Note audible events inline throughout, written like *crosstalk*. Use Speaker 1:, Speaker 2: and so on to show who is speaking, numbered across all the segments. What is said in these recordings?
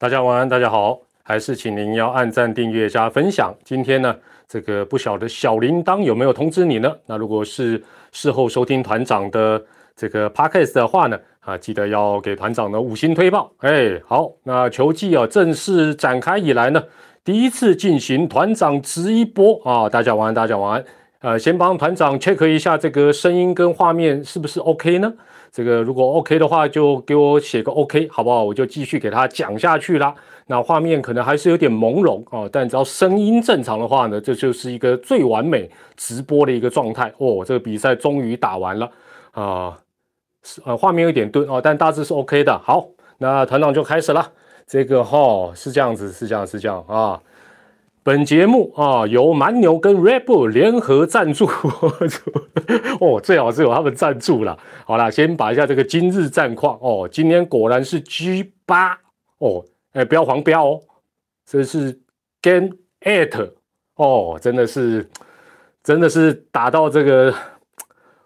Speaker 1: 大家晚安，大家好，还是请您要按赞、订阅、加分享。今天呢，这个不晓得小铃铛有没有通知你呢？那如果是事后收听团长的这个 podcast 的话呢，啊，记得要给团长的五星推报。哎，好，那球季啊正式展开以来呢，第一次进行团长直一播啊，大家晚安，大家晚安。呃，先帮团长 check 一下这个声音跟画面是不是 OK 呢？这个如果 OK 的话，就给我写个 OK，好不好？我就继续给他讲下去啦。那画面可能还是有点朦胧哦，但只要声音正常的话呢，这就是一个最完美直播的一个状态哦。这个比赛终于打完了啊，是呃，画面有点顿哦，但大致是 OK 的。好，那团长就开始了。这个哈是这样子，是这样，是这样啊。本节目啊，由蛮牛跟 Red Bull 联合赞助 *laughs* 哦，最好是有他们赞助了。好了，先把一下这个今日战况哦。今天果然是 G 八哦，哎，不要黄标哦，这是 Game Eight 哦，真的是，真的是打到这个，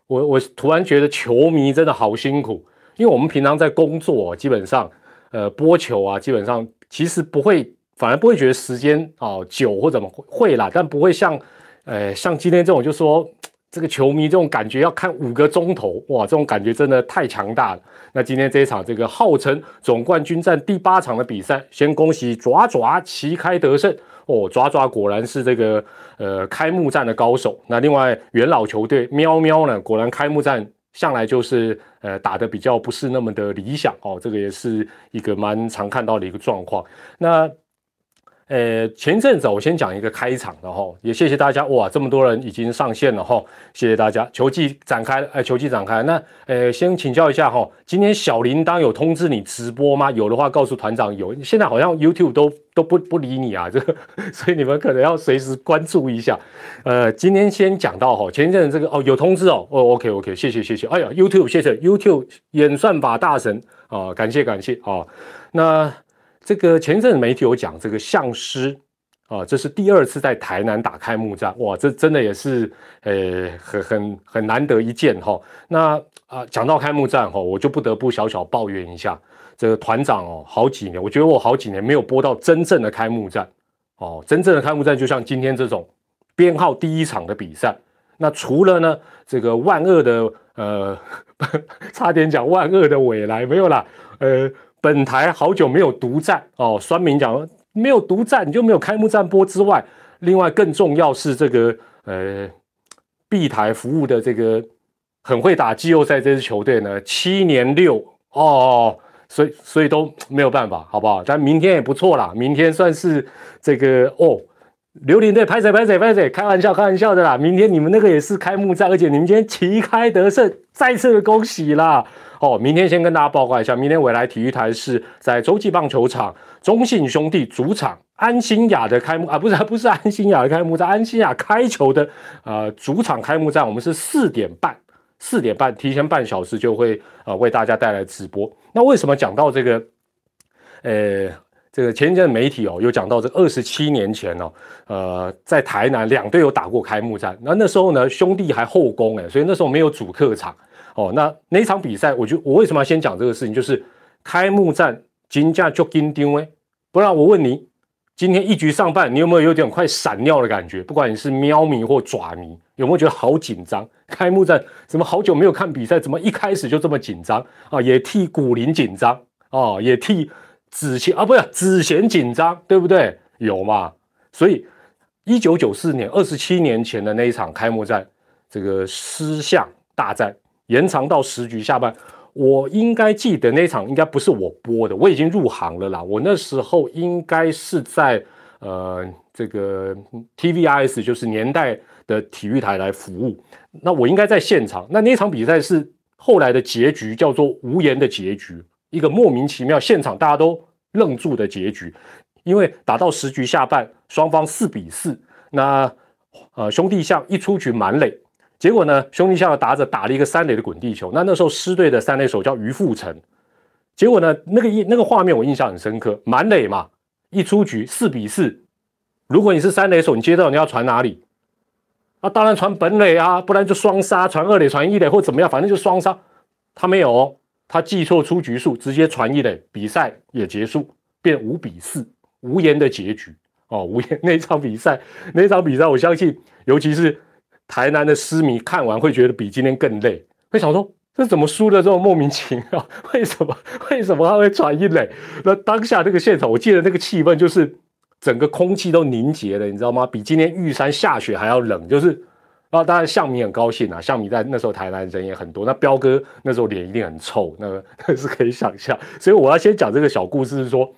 Speaker 1: 我我突然觉得球迷真的好辛苦，因为我们平常在工作，基本上呃播球啊，基本上其实不会。反而不会觉得时间哦久或怎么会啦，但不会像，呃，像今天这种，就说这个球迷这种感觉要看五个钟头，哇，这种感觉真的太强大了。那今天这一场这个号称总冠军战第八场的比赛，先恭喜爪爪旗开得胜哦，爪爪果然是这个呃开幕战的高手。那另外元老球队喵喵呢，果然开幕战向来就是呃打的比较不是那么的理想哦，这个也是一个蛮常看到的一个状况。那呃，前阵子我先讲一个开场的哈，也谢谢大家哇，这么多人已经上线了哈，谢谢大家。球季展开了，哎，球季展开，那呃，先请教一下哈，今天小铃铛有通知你直播吗？有的话告诉团长有，现在好像 YouTube 都都不不理你啊，这个，*laughs* 所以你们可能要随时关注一下。呃，今天先讲到哈，前一阵这个哦有通知哦，哦 OK OK，谢谢谢谢，哎呀 YouTube 谢谢 YouTube 演算法大神啊，感谢感谢啊，那。这个前一阵媒体有讲，这个相师啊，这是第二次在台南打开幕战，哇，这真的也是呃很很很难得一见哈。那啊，讲到开幕战哈，我就不得不小小抱怨一下，这个团长哦，好几年，我觉得我好几年没有播到真正的开幕战哦，真正的开幕战就像今天这种编号第一场的比赛，那除了呢这个万恶的呃，*laughs* 差点讲万恶的未来没有啦，呃。本台好久没有独占哦，酸民讲没有独占，你就没有开幕战播之外，另外更重要是这个呃，B 台服务的这个很会打季后赛这支球队呢，七年六哦，所以所以都没有办法，好不好？但明天也不错啦，明天算是这个哦，榴莲队拍谁拍谁拍谁，开玩笑开玩笑的啦，明天你们那个也是开幕战，而且你们今天旗开得胜，再次的恭喜啦！哦，明天先跟大家报告一下，明天未来体育台是在洲际棒球场，中信兄弟主场安心雅的开幕啊，不是不是安心雅的开幕战，安心雅开球的呃主场开幕战，我们是四点半，四点半提前半小时就会呃为大家带来直播。那为什么讲到这个？呃，这个前一阵媒体哦有讲到这二十七年前哦，呃，在台南两队有打过开幕战，那那时候呢兄弟还后攻哎，所以那时候没有主客场。哦，那那一场比赛，我就我为什么要先讲这个事情？就是开幕战金价就紧张哎，不然我问你，今天一局上半，你有没有有点快闪尿的感觉？不管你是喵迷或爪迷，有没有觉得好紧张？开幕战怎么好久没有看比赛，怎么一开始就这么紧张啊？也替古林紧张哦，也替子贤啊，不是子贤紧张，对不对？有嘛？所以一九九四年二十七年前的那一场开幕战，这个狮象大战。延长到十局下半，我应该记得那场应该不是我播的，我已经入行了啦。我那时候应该是在呃这个 TVIS，就是年代的体育台来服务。那我应该在现场。那那场比赛是后来的结局，叫做无言的结局，一个莫名其妙，现场大家都愣住的结局。因为打到十局下半，双方四比四，那呃兄弟象一出局满垒。结果呢？兄弟象打着打了一个三垒的滚地球。那那时候狮队的三垒手叫于富成。结果呢？那个印那个画面我印象很深刻。满垒嘛，一出局四比四。如果你是三垒手，你接到你要传哪里？啊，当然传本垒啊，不然就双杀，传二垒、传一垒或怎么样，反正就双杀。他没有，他记错出局数，直接传一垒，比赛也结束。变五比四，无言的结局哦，无言那场比赛，那场比赛，我相信，尤其是台南的诗迷看完会觉得比今天更累，会想说这怎么输的这么莫名其妙？*laughs* 为什么？为什么他会传一垒？那当下这个现场，我记得那个气氛就是整个空气都凝结了，你知道吗？比今天玉山下雪还要冷，就是。啊当然，象迷很高兴啊，象迷在那时候台南人也很多。那彪哥那时候脸一定很臭，那个 *laughs* 那是可以想象。所以我要先讲这个小故事，是说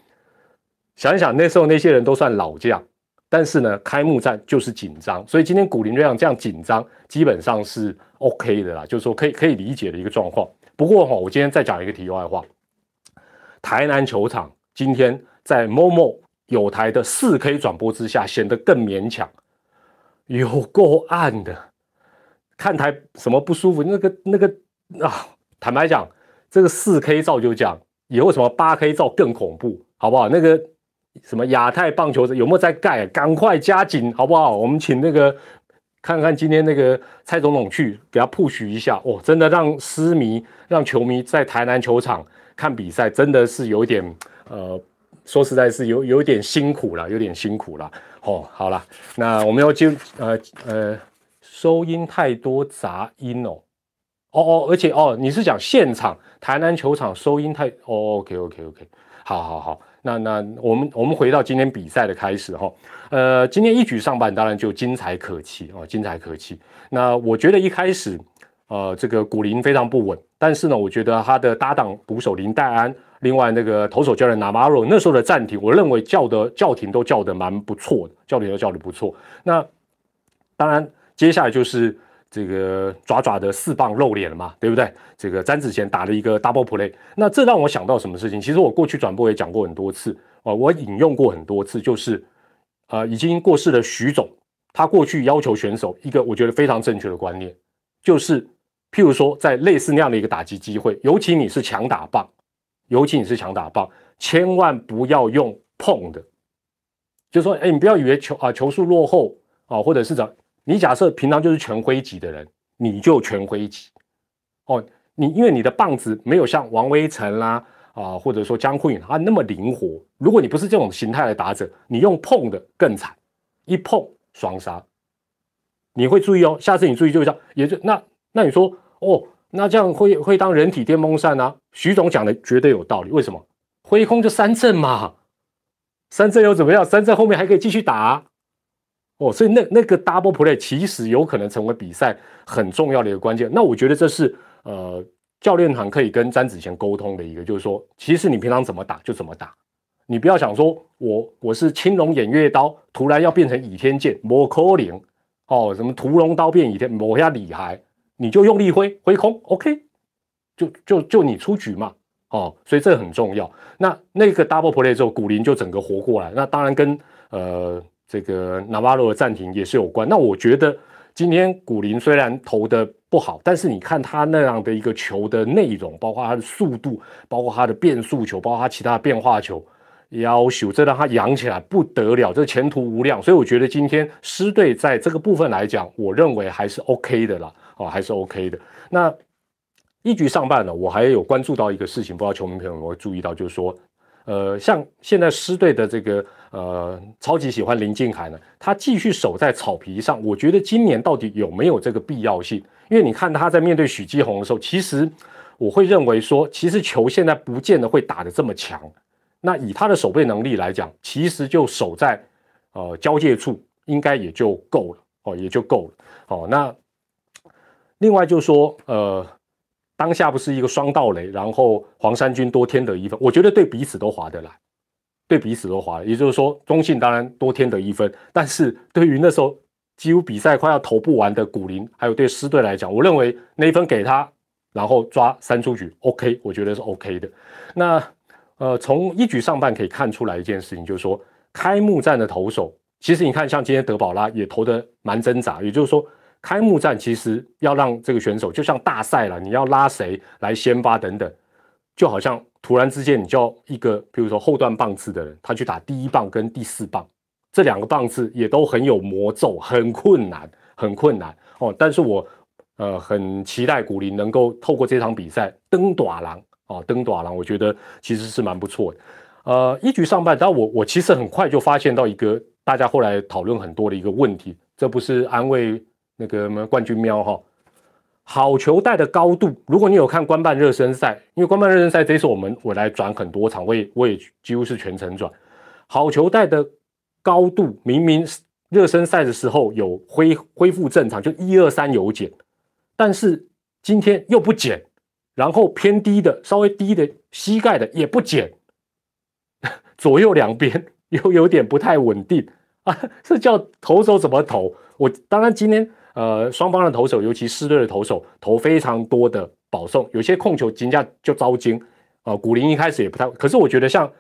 Speaker 1: 想一想那时候那些人都算老将，但是呢，开幕战就是紧张，所以今天古林这样这样紧张，基本上是 OK 的啦，就是说可以可以理解的一个状况。不过哈，我今天再讲一个题外话，台南球场今天在 MOMO 有台的四 K 转播之下，显得更勉强。有够暗的，看台什么不舒服？那个那个啊，坦白讲，这个四 K 照就讲，以后什么八 K 照更恐怖，好不好？那个什么亚太棒球有没有在盖？赶快加紧，好不好？我们请那个看看今天那个蔡总统去给他 push 一下哦，真的让私迷、让球迷在台南球场看比赛，真的是有点呃，说实在是有有点辛苦了，有点辛苦了。哦，好了，那我们要就呃呃，收音太多杂音哦，哦哦，而且哦，你是讲现场台南球场收音太哦，OK OK OK，好好好，那那我们我们回到今天比赛的开始哈，呃，今天一举上半当然就精彩可期哦，精彩可期。那我觉得一开始呃这个古林非常不稳，但是呢，我觉得他的搭档捕手林黛安。另外，那个投手教练 Namaro 那时候的暂停，我认为叫的叫停都叫的蛮不错的，叫停都叫的不错。那当然，接下来就是这个爪爪的四棒露脸了嘛，对不对？这个詹子贤打了一个 double play，那这让我想到什么事情？其实我过去转播也讲过很多次啊，我引用过很多次，就是呃已经过世的徐总，他过去要求选手一个我觉得非常正确的观念，就是譬如说在类似那样的一个打击机会，尤其你是强打棒。尤其你是强打棒，千万不要用碰的，就说，哎，你不要以为球啊球速落后啊，或者是怎，你假设平常就是全挥击的人，你就全挥击，哦，你因为你的棒子没有像王威成啦啊，或者说江慧啊那么灵活，如果你不是这种形态的打者，你用碰的更惨，一碰双杀，你会注意哦，下次你注意就这样，也就那那你说哦。那这样会会当人体电风扇啊？徐总讲的绝对有道理。为什么？挥空就三振嘛，三振又怎么样？三振后面还可以继续打哦。所以那那个 double play 其实有可能成为比赛很重要的一个关键。那我觉得这是呃教练团可以跟詹子贤沟通的一个，就是说，其实你平常怎么打就怎么打，你不要想说我我是青龙偃月刀，突然要变成倚天剑，摩可灵哦，什么屠龙刀变倚天，摩下厉害。你就用力挥挥空，OK，就就就你出局嘛，哦，所以这很重要。那那个 double play 之后，古林就整个活过来。那当然跟呃这个纳瓦罗的暂停也是有关。那我觉得今天古林虽然投的不好，但是你看他那样的一个球的内容，包括他的速度，包括他的变速球，包括他其他的变化球，要求这让他扬起来不得了，这前途无量。所以我觉得今天狮队在这个部分来讲，我认为还是 OK 的啦。哦，还是 OK 的。那一局上半呢，我还有关注到一个事情，不知道球迷朋友有没有注意到，就是说，呃，像现在狮队的这个呃，超级喜欢林敬海呢，他继续守在草皮上，我觉得今年到底有没有这个必要性？因为你看他在面对许继红的时候，其实我会认为说，其实球现在不见得会打得这么强。那以他的守备能力来讲，其实就守在呃交界处，应该也就够了哦，也就够了哦。那另外就说，呃，当下不是一个双盗雷，然后黄山军多添得一分，我觉得对彼此都划得来，对彼此都划。也就是说，中信当然多添得一分，但是对于那时候几乎比赛快要投不完的古林，还有对狮队来讲，我认为那一分给他，然后抓三出局，OK，我觉得是 OK 的。那呃，从一局上半可以看出来一件事情，就是说开幕战的投手，其实你看像今天德保拉也投的蛮挣扎，也就是说。开幕战其实要让这个选手就像大赛了，你要拉谁来先发等等，就好像突然之间你叫一个，比如说后段棒次的人，他去打第一棒跟第四棒，这两个棒次也都很有魔咒，很困难，很困难哦。但是我呃很期待古林能够透过这场比赛登短廊哦，登短廊，我觉得其实是蛮不错的呃，一局上半，但我我其实很快就发现到一个大家后来讨论很多的一个问题，这不是安慰那个什么冠军喵哈，好球带的高度，如果你有看官办热身赛，因为官办热身赛这一次我们我来转很多场，我也我也几乎是全程转，好球带的高度明明热身赛的时候有恢恢复正常，就一二三有减，但是今天又不减，然后偏低的稍微低的膝盖的也不减。*laughs* 左右两边 *laughs* 又有点不太稳定啊，这叫投手怎么投？我当然今天呃双方的投手，尤其四队的投手投非常多的保送，有些控球金价就糟惊啊。古林一开始也不太，可是我觉得像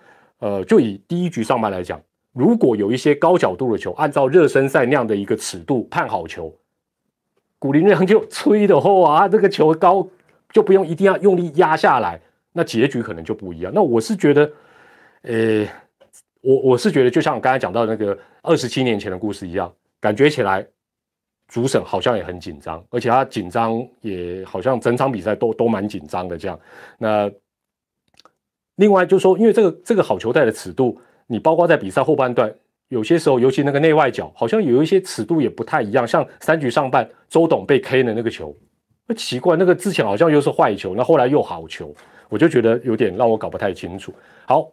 Speaker 1: 呃就以第一局上半来讲，如果有一些高角度的球，按照热身赛那样的一个尺度判好球，古林那样就吹的话，这个球高就不用一定要用力压下来，那结局可能就不一样。那我是觉得。呃，我我是觉得，就像我刚才讲到那个二十七年前的故事一样，感觉起来主审好像也很紧张，而且他紧张也好像整场比赛都都蛮紧张的这样。那另外就说，因为这个这个好球带的尺度，你包括在比赛后半段，有些时候尤其那个内外角，好像有一些尺度也不太一样。像三局上半，周董被 K 的那个球，奇怪，那个之前好像又是坏球，那后来又好球，我就觉得有点让我搞不太清楚。好。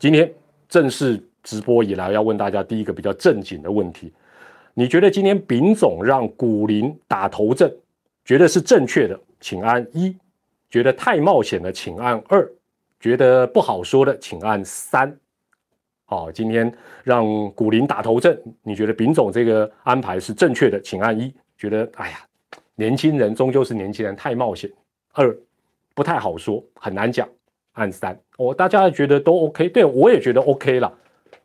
Speaker 1: 今天正式直播以来，要问大家第一个比较正经的问题：你觉得今天丙总让古林打头阵，觉得是正确的，请按一；觉得太冒险的，请按二；觉得不好说的，请按三。好，今天让古林打头阵，你觉得丙总这个安排是正确的，请按一；觉得哎呀，年轻人终究是年轻人，太冒险；二不太好说，很难讲。按三，哦，大家觉得都 OK，对我也觉得 OK 了。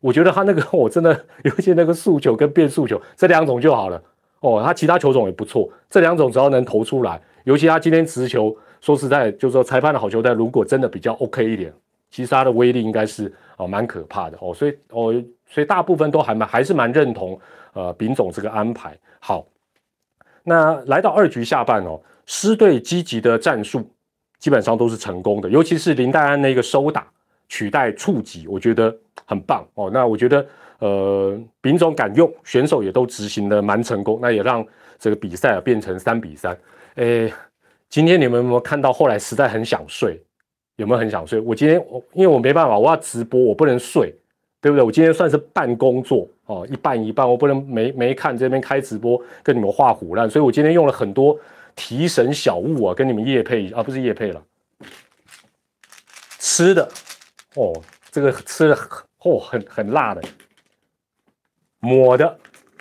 Speaker 1: 我觉得他那个我真的，尤其那个速球跟变速球这两种就好了。哦，他其他球种也不错，这两种只要能投出来，尤其他今天直球，说实在，就是说裁判的好球带，如果真的比较 OK 一点，其实他的威力应该是哦蛮可怕的哦。所以哦，所以大部分都还蛮还是蛮认同呃丙总这个安排。好，那来到二局下半哦，狮队积极的战术。基本上都是成功的，尤其是林黛安那个收打取代触及，我觉得很棒哦。那我觉得，呃，丙总敢用，选手也都执行的蛮成功，那也让这个比赛啊变成三比三。诶，今天你们有没有看到？后来实在很想睡，有没有很想睡？我今天我因为我没办法，我要直播，我不能睡，对不对？我今天算是半工作哦，一半一半，我不能没没看这边开直播跟你们画虎烂，所以我今天用了很多。提神小物啊，跟你们夜配啊，不是夜配了，吃的哦，这个吃的哦，很很辣的，抹的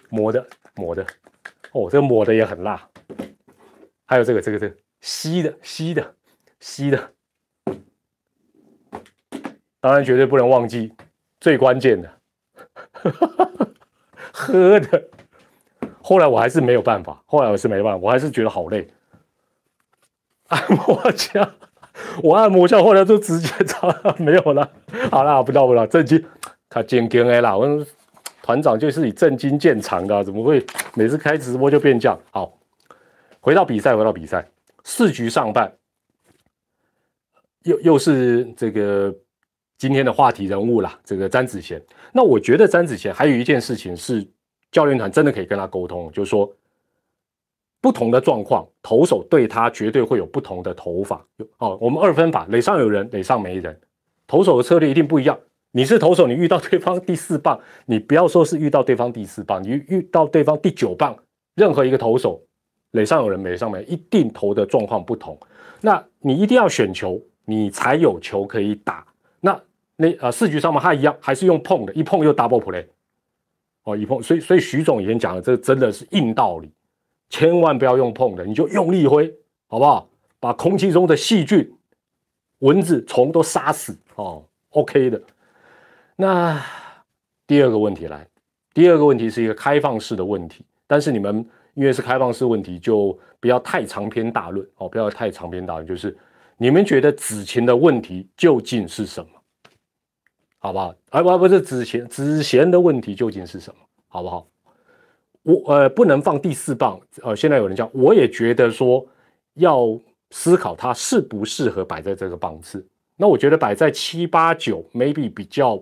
Speaker 1: 抹的抹的哦，这个抹的也很辣，还有这个这个这个吸的吸的吸的，当然绝对不能忘记最关键的 *laughs* 喝的。后来我还是没有办法，后来我是没办法，我还是觉得好累。按摩枪，我按摩下后来就直接 *laughs* 擦没有了。好了，不闹不闹，正经，他正经的啦。我团长就是以正经见长的，怎么会每次开直播就变这样？好，回到比赛，回到比赛，四局上半，又又是这个今天的话题人物啦，这个詹子贤。那我觉得詹子贤还有一件事情是。教练团真的可以跟他沟通，就是说，不同的状况，投手对他绝对会有不同的投法。哦，我们二分法，垒上有人，垒上没人，投手的策略一定不一样。你是投手，你遇到对方第四棒，你不要说是遇到对方第四棒，你遇到对方第九棒，任何一个投手，垒上有人，垒上没，一定投的状况不同。那你一定要选球，你才有球可以打。那那呃四局上面他一样，还是用碰的，一碰又 double play。哦，一碰，所以所以徐总以前讲的，这真的是硬道理，千万不要用碰的，你就用力挥，好不好？把空气中的细菌、蚊子、虫都杀死哦。OK 的。那第二个问题来，第二个问题是一个开放式的问题，但是你们因为是开放式问题，就不要太长篇大论哦，不要太长篇大论，就是你们觉得子晴的问题究竟是什么？好不好？而不不是子贤子贤的问题究竟是什么？好不好？我呃不能放第四棒。呃，现在有人讲，我也觉得说要思考它适不适合摆在这个棒次。那我觉得摆在七八九，maybe 比较，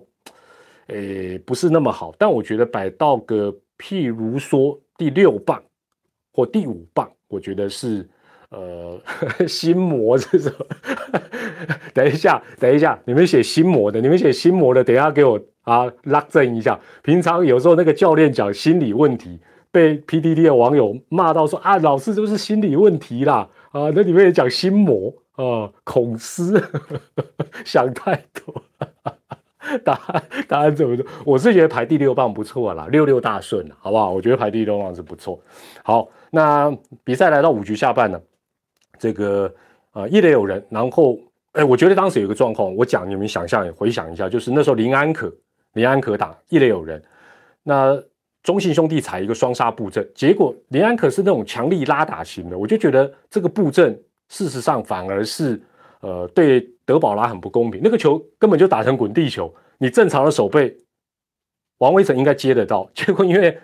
Speaker 1: 诶，不是那么好。但我觉得摆到个，譬如说第六棒或第五棒，我觉得是，呃，*laughs* 心魔这种。等一下，等一下，你们写心魔的，你们写心魔的，等一下给我啊拉正一下。平常有时候那个教练讲心理问题，被 PDD 的网友骂到说啊，老师都是心理问题啦，啊，那里面也讲心魔。啊，恐思 *laughs* 想太多，*laughs* 答案答案怎么说？我是觉得排第六棒不错啦，六六大顺，好不好？我觉得排第六棒是不错。好，那比赛来到五局下半呢，这个呃一垒有人，然后哎，我觉得当时有个状况，我讲你们想象也回想一下，就是那时候林安可林安可打一垒有人，那中信兄弟踩一个双杀布阵，结果林安可是那种强力拉打型的，我就觉得这个布阵。事实上，反而是，呃，对德保拉很不公平。那个球根本就打成滚地球，你正常的手背，王威成应该接得到。结果因为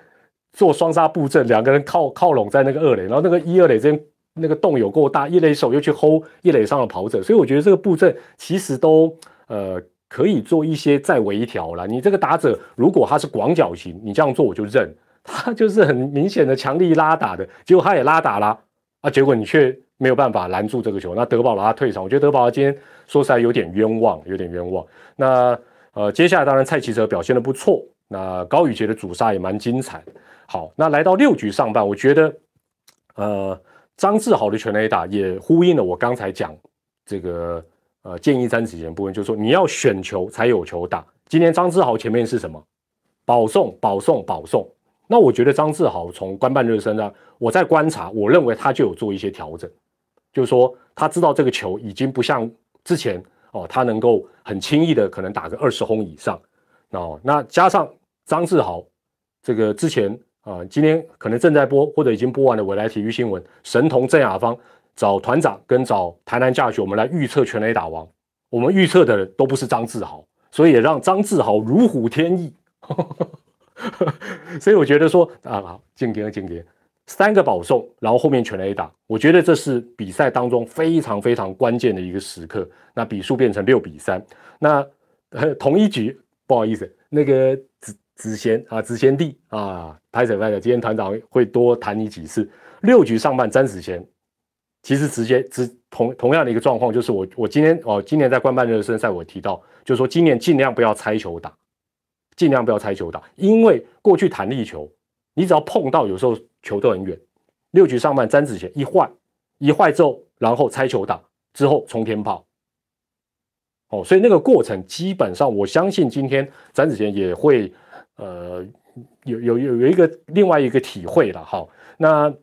Speaker 1: 做双杀布阵，两个人靠靠拢在那个二垒，然后那个一二垒之间那个洞有够大，一垒手又去 hold 一垒上的跑者，所以我觉得这个布阵其实都呃可以做一些再微调了。你这个打者如果他是广角型，你这样做我就认。*laughs* 他就是很明显的强力拉打的，结果他也拉打了啊，结果你却。没有办法拦住这个球，那德保拉退场，我觉得德保拉今天说实在有点冤枉，有点冤枉。那呃，接下来当然蔡奇哲表现的不错，那高宇杰的主杀也蛮精彩。好，那来到六局上半，我觉得呃张志豪的全垒打也呼应了我刚才讲这个呃建议詹子贤部分，就是说你要选球才有球打。今天张志豪前面是什么？保送，保送，保送。那我觉得张志豪从官办热身上，我在观察，我认为他就有做一些调整。就是说，他知道这个球已经不像之前哦，他能够很轻易的可能打个二十轰以上哦。那加上张志豪这个之前啊，今天可能正在播或者已经播完的未来体育新闻，神童郑雅芳找团长跟找台南驾学，我们来预测全垒打王。我们预测的都不是张志豪，所以也让张志豪如虎添翼。*laughs* 所以我觉得说啊，好，敬天敬天。三个保送，然后后面全 A 打，我觉得这是比赛当中非常非常关键的一个时刻。那比数变成六比三。那同一局，不好意思，那个子子贤啊，子贤弟啊，拍手拍手。今天团长会多谈你几次。六局上半，詹子贤其实直接直同同样的一个状况，就是我我今天哦，今年在官办热身赛我提到，就是说今年尽量不要拆球打，尽量不要拆球打，因为过去弹力球，你只要碰到有时候。球都很远，六局上半詹子贤一坏一坏之后，然后拆球打之后冲天炮，哦，所以那个过程基本上，我相信今天詹子贤也会呃有有有有一个另外一个体会了。哈，那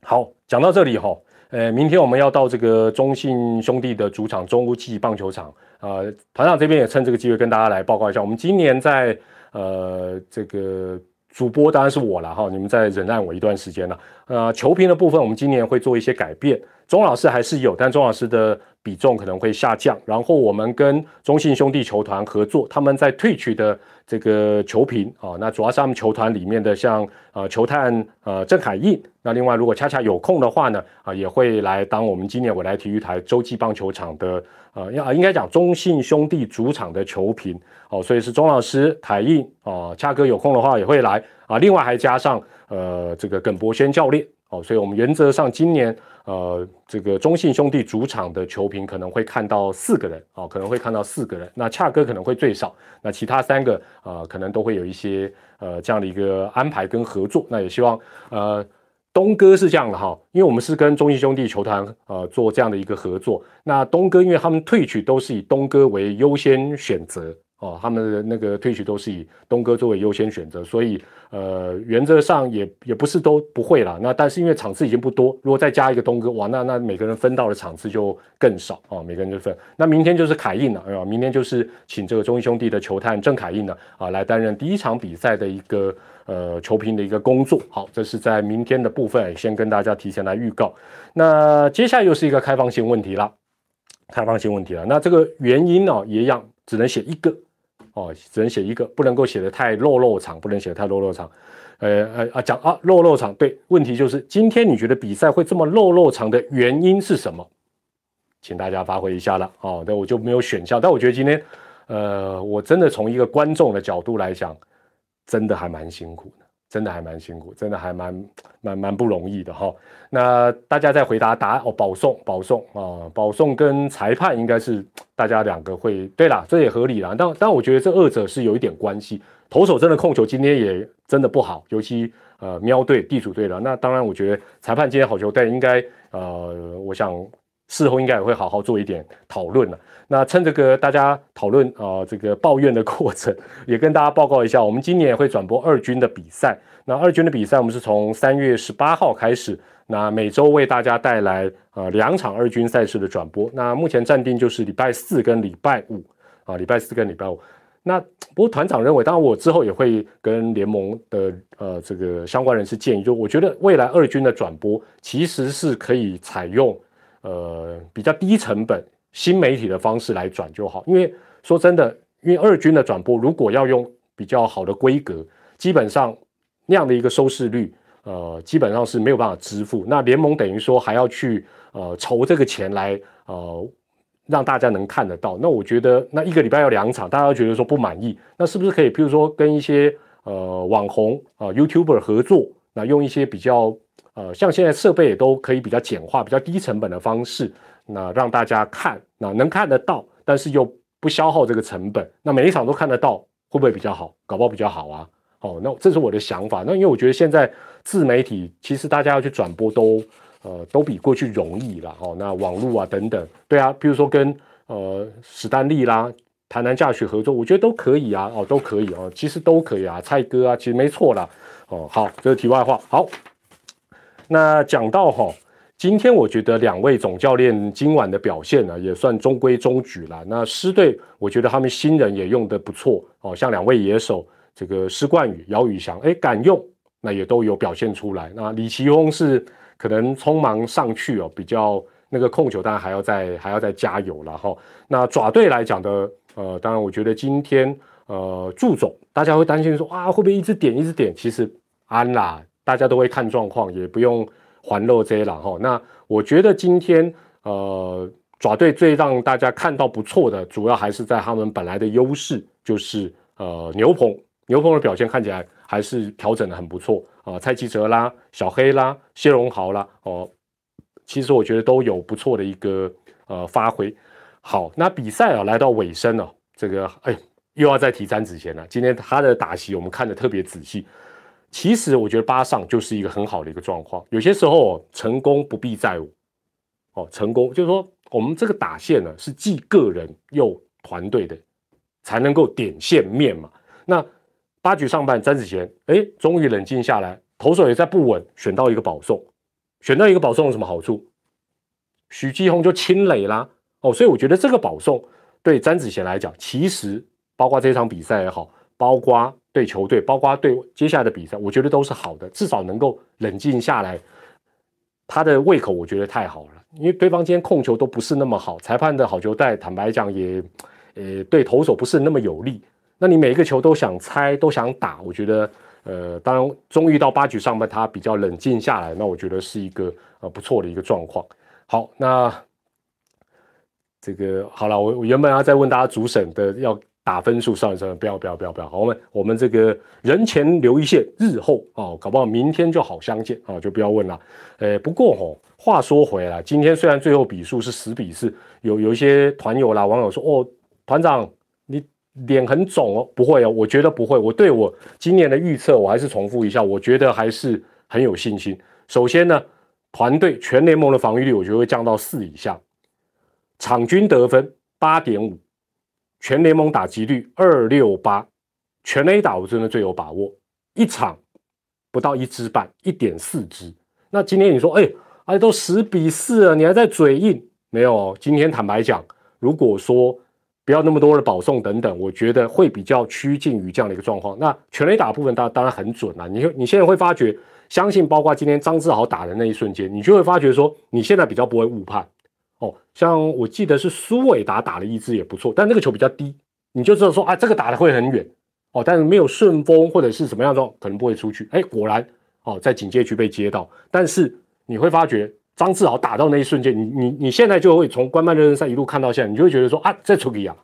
Speaker 1: 好讲到这里哈，呃，明天我们要到这个中信兄弟的主场中屋记棒球场呃，团长这边也趁这个机会跟大家来报告一下，我们今年在呃这个。主播当然是我了哈，你们再忍耐我一段时间了。呃，球评的部分我们今年会做一些改变，钟老师还是有，但钟老师的比重可能会下降。然后我们跟中信兄弟球团合作，他们在退取的这个球评啊，那主要是他们球团里面的像呃球探呃郑海印。那另外如果恰恰有空的话呢，啊也会来当我们今年我来体育台洲际棒球场的呃要应该讲中信兄弟主场的球评。哦，所以是钟老师、台印啊，恰哥有空的话也会来啊。另外还加上呃这个耿博轩教练哦，所以我们原则上今年呃这个中信兄弟主场的球评可能会看到四个人哦，可能会看到四个人。那恰哥可能会最少，那其他三个呃可能都会有一些呃这样的一个安排跟合作。那也希望呃东哥是这样的哈，因为我们是跟中信兄弟球团呃做这样的一个合作。那东哥因为他们退取都是以东哥为优先选择。哦，他们的那个退取都是以东哥作为优先选择，所以呃，原则上也也不是都不会啦。那但是因为场次已经不多，如果再加一个东哥，哇，那那每个人分到的场次就更少啊，每个人就分。那明天就是凯印了，啊，明天就是请这个中英兄弟的球探郑凯印呢啊来担任第一场比赛的一个呃球评的一个工作。好，这是在明天的部分，先跟大家提前来预告。那接下来又是一个开放性问题了，开放性问题了。那这个原因呢，也一样，只能写一个。哦，只能写一个，不能够写的太漏漏长，不能写的太漏漏长。呃呃啊，讲啊漏漏长，对，问题就是今天你觉得比赛会这么漏漏长的原因是什么？请大家发挥一下了哦。那我就没有选项，但我觉得今天，呃，我真的从一个观众的角度来讲，真的还蛮辛苦的，真的还蛮辛苦，真的还蛮蛮蛮不容易的哈。那大家在回答答案哦，保送保送啊，保送跟裁判应该是大家两个会对啦，这也合理啦。但但我觉得这二者是有一点关系。投手真的控球今天也真的不好，尤其呃喵队地主队了。那当然，我觉得裁判今天好球但应该呃，我想事后应该也会好好做一点讨论了。那趁这个大家讨论啊这个抱怨的过程，*laughs* 也跟大家报告一下，我们今年也会转播二军的比赛。那二军的比赛我们是从三月十八号开始，那每周为大家带来呃两场二军赛事的转播。那目前暂定就是礼拜四跟礼拜五啊，礼拜四跟礼拜五。那不过团长认为，当然我之后也会跟联盟的呃这个相关人士建议，就我觉得未来二军的转播其实是可以采用呃比较低成本新媒体的方式来转就好。因为说真的，因为二军的转播如果要用比较好的规格，基本上那样的一个收视率，呃基本上是没有办法支付。那联盟等于说还要去呃筹这个钱来呃。让大家能看得到，那我觉得那一个礼拜要两场，大家都觉得说不满意，那是不是可以，比如说跟一些呃网红啊 YouTuber 合作，那用一些比较呃像现在设备也都可以比较简化、比较低成本的方式，那让大家看，那能看得到，但是又不消耗这个成本，那每一场都看得到，会不会比较好？搞不好比较好啊。哦，那这是我的想法。那因为我觉得现在自媒体其实大家要去转播都。呃，都比过去容易了哦。那网络啊等等，对啊，比如说跟呃史丹利啦、台南驾驶合作，我觉得都可以啊，哦，都可以哦，其实都可以啊，蔡哥啊，其实没错啦，哦。好，这是题外话。好，那讲到哈，今天我觉得两位总教练今晚的表现呢，也算中规中矩了。那狮队，我觉得他们新人也用的不错哦，像两位野手，这个施冠宇、姚宇翔，哎，敢用，那也都有表现出来。那李奇峰是。可能匆忙上去哦，比较那个控球，当然还要再还要再加油了哈。那爪队来讲的，呃，当然我觉得今天呃，祝总大家会担心说啊，会不会一直点一直点？其实安啦，大家都会看状况，也不用环漏这了哈。那我觉得今天呃，爪队最让大家看到不错的，主要还是在他们本来的优势，就是呃牛棚牛棚的表现看起来还是调整的很不错。啊，蔡奇哲啦，小黑啦，谢荣豪啦，哦，其实我觉得都有不错的一个呃发挥。好，那比赛啊来到尾声了，这个哎又要再提詹子贤了。今天他的打席我们看的特别仔细。其实我觉得八上就是一个很好的一个状况。有些时候成功不必在我，哦，成功就是说我们这个打线呢是既个人又团队的，才能够点线面嘛。那八局上半，詹子贤哎，终于冷静下来，投手也在不稳，选到一个保送，选到一个保送有什么好处？许继宏就清垒啦，哦，所以我觉得这个保送对詹子贤来讲，其实包括这场比赛也好，包括对球队，包括对接下来的比赛，我觉得都是好的，至少能够冷静下来。他的胃口我觉得太好了，因为对方今天控球都不是那么好，裁判的好球带，坦白讲也，呃，对投手不是那么有利。那你每一个球都想猜，都想打，我觉得，呃，当然，终于到八局上半，他比较冷静下来，那我觉得是一个呃不错的一个状况。好，那这个好了，我我原本要再问大家主审的要打分数，算了算了，不要不要不要不要，我们我们这个人前留一线，日后哦，搞不好明天就好相见啊，就不要问了。呃，不过哦，话说回来，今天虽然最后比数是十比四，有有一些团友啦网友说，哦，团长你。脸很肿哦，不会哦，我觉得不会。我对我今年的预测，我还是重复一下，我觉得还是很有信心。首先呢，团队全联盟的防御率，我觉得会降到四以下，场均得分八点五，全联盟打击率二六八，全 A 打我真的最有把握，一场不到一支半，一点四支。那今天你说，哎，哎，都十比四了，你还在嘴硬？没有，今天坦白讲，如果说。不要那么多的保送等等，我觉得会比较趋近于这样的一个状况。那全垒打部分，当当然很准了。你你现在会发觉，相信包括今天张志豪打的那一瞬间，你就会发觉说，你现在比较不会误判哦。像我记得是苏伟达打了一支也不错，但那个球比较低，你就知道说啊，这个打的会很远哦。但是没有顺风或者是什么样状，可能不会出去。哎，果然哦，在警戒区被接到，但是你会发觉张志豪打到那一瞬间，你你你现在就会从官办热身赛一路看到现在，你就会觉得说啊，这出个呀，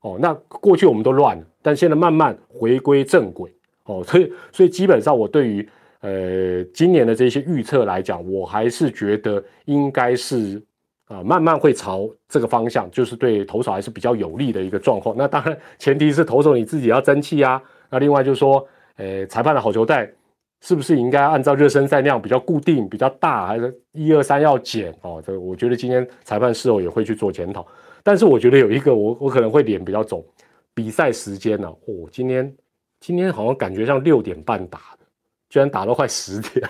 Speaker 1: 哦，那过去我们都乱了，但现在慢慢回归正轨，哦，所以所以基本上我对于呃今年的这些预测来讲，我还是觉得应该是啊慢慢会朝这个方向，就是对投手还是比较有利的一个状况。那当然前提是投手你自己要争气啊。那另外就是说，呃，裁判的好球带。是不是应该按照热身赛那样比较固定、比较大，还是一二三要减哦？这我觉得今天裁判事后也会去做检讨。但是我觉得有一个我我可能会脸比较肿，比赛时间呢？哦，今天今天好像感觉像六点半打的，居然打到快十点。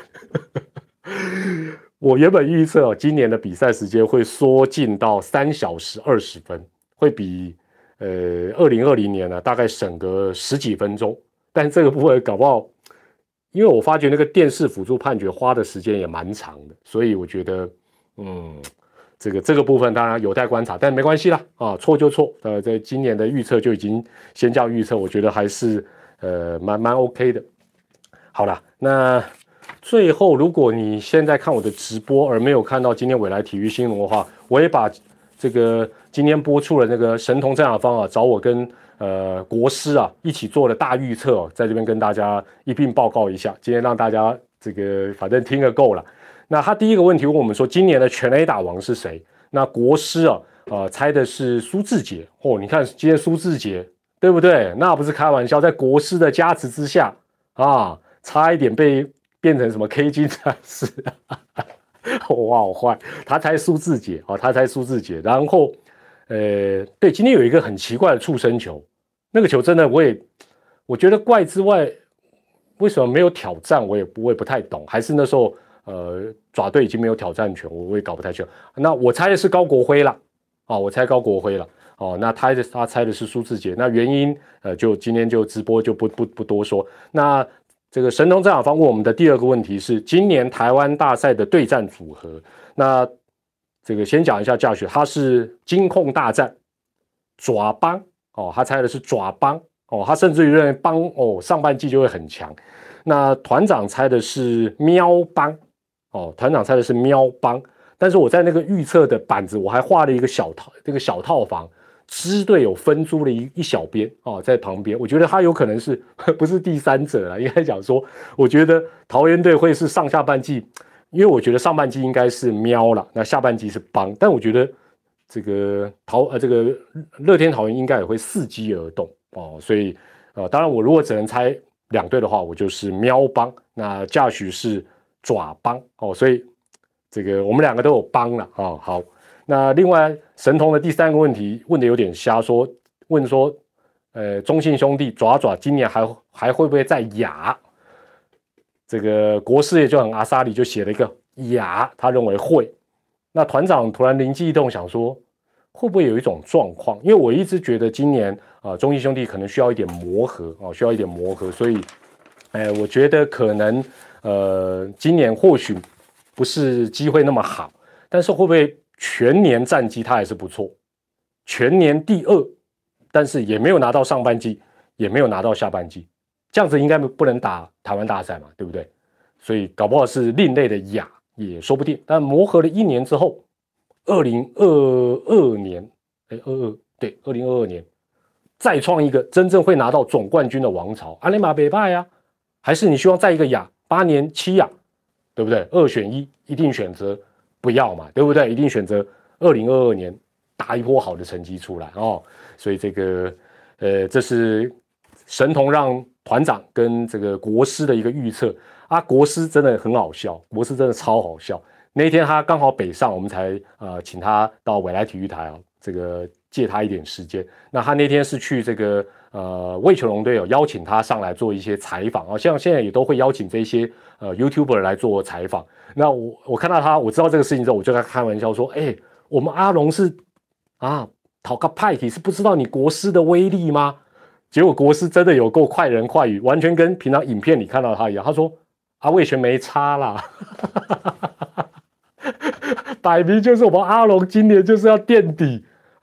Speaker 1: 我原本预测今年的比赛时间会缩进到三小时二十分，会比呃二零二零年呢大概省个十几分钟。但这个部分搞不好。因为我发觉那个电视辅助判决花的时间也蛮长的，所以我觉得，嗯，这个这个部分当然有待观察，但没关系啦，啊，错就错，呃，在今年的预测就已经先叫预测，我觉得还是呃蛮蛮 OK 的。好了，那最后如果你现在看我的直播而没有看到今天未来体育新闻的话，我也把这个今天播出了那个神童郑雅芳啊，找我跟。呃，国师啊，一起做了大预测，在这边跟大家一并报告一下。今天让大家这个反正听个够了。那他第一个问题问我们说，今年的全 A 打王是谁？那国师啊，呃，猜的是苏志杰。哦，你看今天苏志杰对不对？那不是开玩笑，在国师的加持之下啊，差一点被 *clears throat* *clears throat* *laughs* 变成什么 K 金战士。*laughs* 哇，好坏！他猜苏志杰哦，他猜苏志杰，然后。呃，对，今天有一个很奇怪的触身球，那个球真的我也我觉得怪之外，为什么没有挑战？我也不会不太懂，还是那时候呃爪队已经没有挑战权，我我也搞不太清楚。那我猜的是高国辉了，哦，我猜高国辉了，哦，那他他猜的是苏志杰，那原因呃就今天就直播就不不不多说。那这个神农正好方问我们的第二个问题是今年台湾大赛的对战组合，那。这个先讲一下教学，他是金控大战爪帮哦，他猜的是爪帮哦，他甚至于认为帮哦上半季就会很强。那团长猜的是喵帮哦，团长猜的是喵帮，但是我在那个预测的板子，我还画了一个小套，那个小套房支队有分租了一一小边哦，在旁边，我觉得他有可能是不是第三者了，应该讲说，我觉得桃园队会是上下半季。因为我觉得上半季应该是喵了，那下半季是帮，但我觉得这个桃呃这个乐天桃园应该也会伺机而动哦，所以呃当然我如果只能猜两队的话，我就是喵帮，那驾许是爪帮哦，所以这个我们两个都有帮了啊。好，那另外神童的第三个问题问的有点瞎，说问说呃中信兄弟爪爪今年还还会不会再哑？这个国师也就很阿萨里就写了一个雅，他认为会。那团长突然灵机一动，想说会不会有一种状况？因为我一直觉得今年啊，中信兄弟可能需要一点磨合啊，需要一点磨合，所以，哎，我觉得可能呃，今年或许不是机会那么好，但是会不会全年战绩他还是不错，全年第二，但是也没有拿到上半季，也没有拿到下半季。这样子应该不能打台湾大赛嘛，对不对？所以搞不好是另类的雅也说不定。但磨合了一年之后，二零二二年，哎，二二对，二零二二年再创一个真正会拿到总冠军的王朝，阿里马北派呀？还是你希望再一个雅八年七雅，对不对？二选一，一定选择不要嘛，对不对？一定选择二零二二年打一波好的成绩出来哦。所以这个，呃，这是神童让。团长跟这个国师的一个预测啊，国师真的很好笑，国师真的超好笑。那天他刚好北上，我们才呃请他到未来体育台啊，这个借他一点时间。那他那天是去这个呃魏球龙队有邀请他上来做一些采访啊，像现在也都会邀请这些呃 YouTuber 来做采访。那我我看到他，我知道这个事情之后，我就在开玩笑说，哎，我们阿龙是啊，讨个派体是不知道你国师的威力吗？结果国师真的有够快人快语，完全跟平常影片里看到他一样。他说：“阿魏全没差啦，*laughs* 摆明就是我们阿龙今年就是要垫底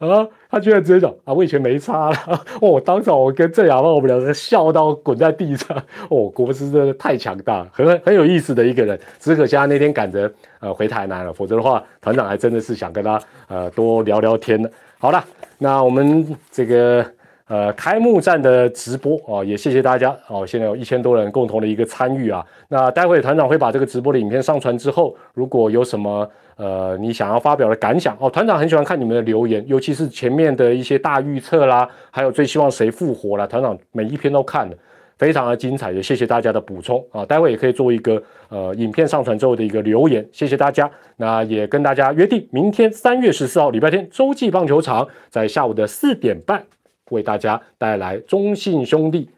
Speaker 1: 啊，他居然直接讲啊，我以前没差了。*laughs* 哦，当场我跟郑雅芳我们两个笑到滚在地上。*laughs* 哦，国师真的太强大了，很很有意思的一个人。只可惜他那天赶着呃回台南了，否则的话，团长还真的是想跟他呃多聊聊天呢。好了，那我们这个。呃，开幕战的直播啊，也谢谢大家哦。现在有一千多人共同的一个参与啊。那待会团长会把这个直播的影片上传之后，如果有什么呃你想要发表的感想哦，团长很喜欢看你们的留言，尤其是前面的一些大预测啦，还有最希望谁复活啦，团长每一篇都看了，非常的精彩。也谢谢大家的补充啊。待会也可以做一个呃影片上传之后的一个留言，谢谢大家。那也跟大家约定，明天三月十四号礼拜天洲际棒球场在下午的四点半。为大家带来中信兄弟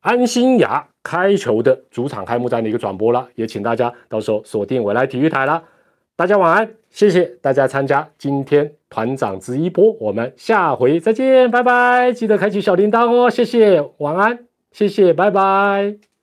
Speaker 1: 安心雅开球的主场开幕战的一个转播了，也请大家到时候锁定我来体育台啦。大家晚安，谢谢大家参加今天团长之一波，我们下回再见，拜拜，记得开启小铃铛哦，谢谢，晚安，谢谢，拜拜。